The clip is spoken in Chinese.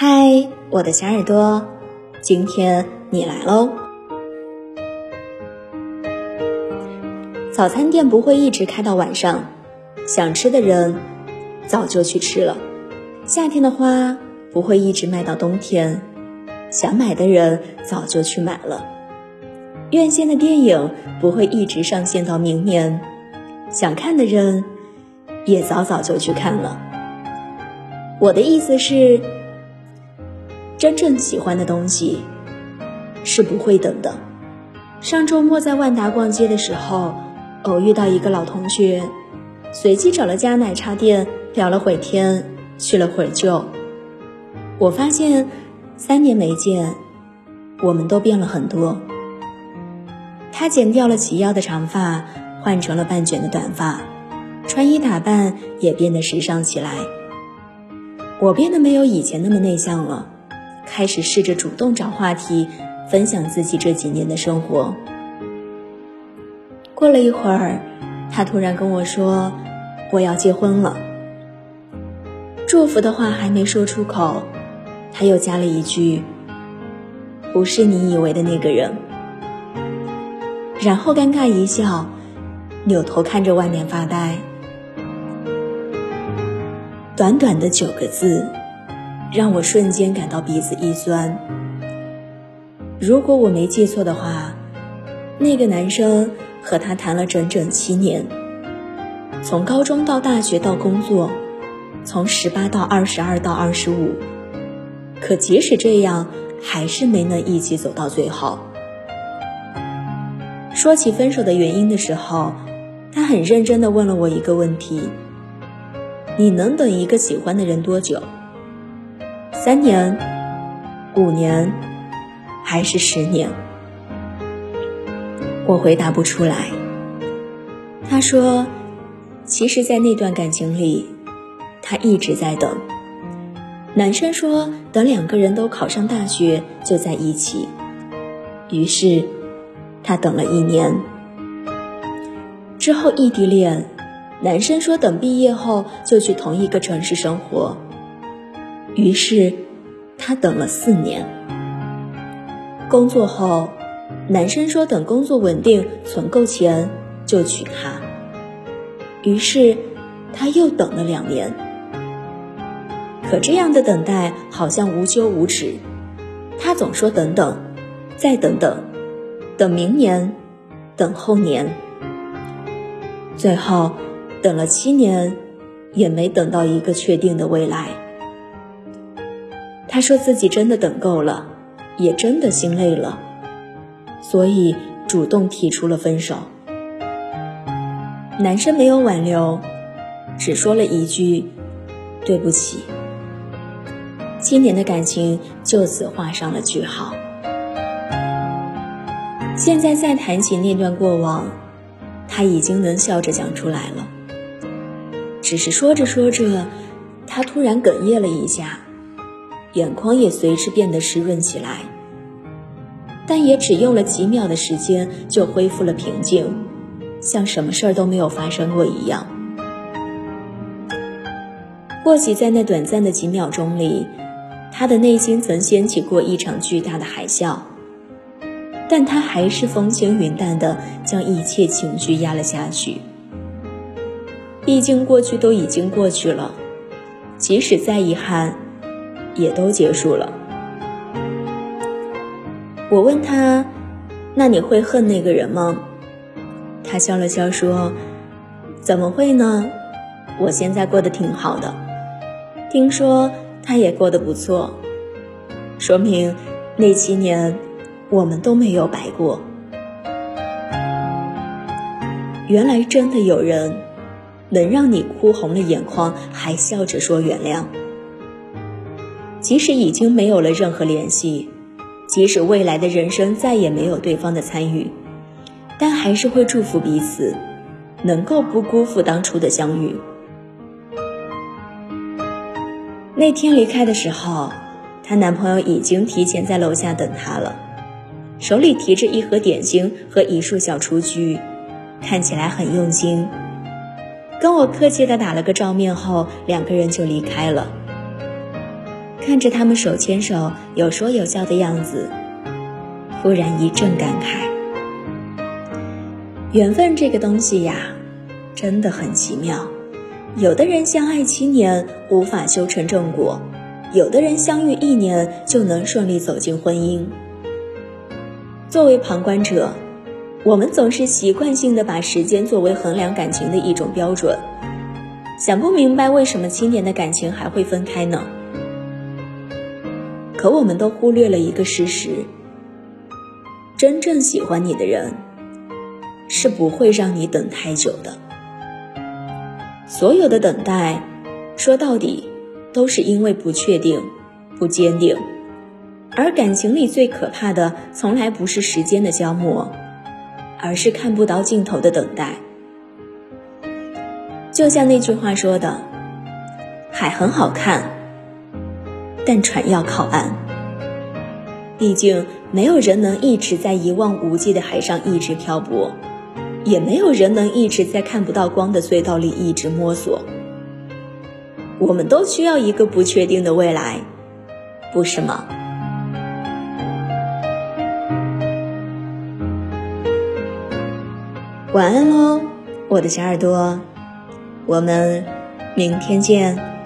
嗨，我的小耳朵，今天你来喽。早餐店不会一直开到晚上，想吃的人早就去吃了。夏天的花不会一直卖到冬天，想买的人早就去买了。院线的电影不会一直上线到明年，想看的人也早早就去看了。我的意思是。真正喜欢的东西是不会等的。上周末在万达逛街的时候，偶遇到一个老同学，随机找了家奶茶店聊了会天，叙了会旧。我发现三年没见，我们都变了很多。他剪掉了齐腰的长发，换成了半卷的短发，穿衣打扮也变得时尚起来。我变得没有以前那么内向了。开始试着主动找话题，分享自己这几年的生活。过了一会儿，他突然跟我说：“我要结婚了。”祝福的话还没说出口，他又加了一句：“不是你以为的那个人。”然后尴尬一笑，扭头看着外面发呆。短短的九个字。让我瞬间感到鼻子一酸。如果我没记错的话，那个男生和他谈了整整七年，从高中到大学到工作，从十八到二十二到二十五，可即使这样，还是没能一起走到最后。说起分手的原因的时候，他很认真地问了我一个问题：你能等一个喜欢的人多久？三年、五年，还是十年？我回答不出来。他说：“其实，在那段感情里，他一直在等。”男生说：“等两个人都考上大学就在一起。”于是，他等了一年。之后异地恋，男生说：“等毕业后就去同一个城市生活。”于是，他等了四年。工作后，男生说等工作稳定、存够钱就娶她。于是，他又等了两年。可这样的等待好像无休无止，他总说等等，再等等，等明年，等后年。最后，等了七年，也没等到一个确定的未来。他说自己真的等够了，也真的心累了，所以主动提出了分手。男生没有挽留，只说了一句：“对不起。”七年的感情就此画上了句号。现在再谈起那段过往，他已经能笑着讲出来了。只是说着说着，他突然哽咽了一下。眼眶也随之变得湿润起来，但也只用了几秒的时间就恢复了平静，像什么事儿都没有发生过一样。或许在那短暂的几秒钟里，他的内心曾掀起过一场巨大的海啸，但他还是风轻云淡的将一切情绪压了下去。毕竟过去都已经过去了，即使再遗憾。也都结束了。我问他：“那你会恨那个人吗？”他笑了笑说：“怎么会呢？我现在过得挺好的，听说他也过得不错，说明那七年我们都没有白过。原来真的有人能让你哭红了眼眶，还笑着说原谅。”即使已经没有了任何联系，即使未来的人生再也没有对方的参与，但还是会祝福彼此，能够不辜负当初的相遇。那天离开的时候，她男朋友已经提前在楼下等她了，手里提着一盒点心和一束小雏菊，看起来很用心。跟我客气的打了个照面后，两个人就离开了。看着他们手牵手、有说有笑的样子，忽然一阵感慨。缘分这个东西呀，真的很奇妙。有的人相爱七年无法修成正果，有的人相遇一年就能顺利走进婚姻。作为旁观者，我们总是习惯性的把时间作为衡量感情的一种标准，想不明白为什么七年的感情还会分开呢？可我们都忽略了一个事实：真正喜欢你的人，是不会让你等太久的。所有的等待，说到底，都是因为不确定、不坚定。而感情里最可怕的，从来不是时间的消磨，而是看不到尽头的等待。就像那句话说的：“海很好看。”但船要靠岸，毕竟没有人能一直在一望无际的海上一直漂泊，也没有人能一直在看不到光的隧道里一直摸索。我们都需要一个不确定的未来，不是吗？晚安喽，我的小耳朵，我们明天见。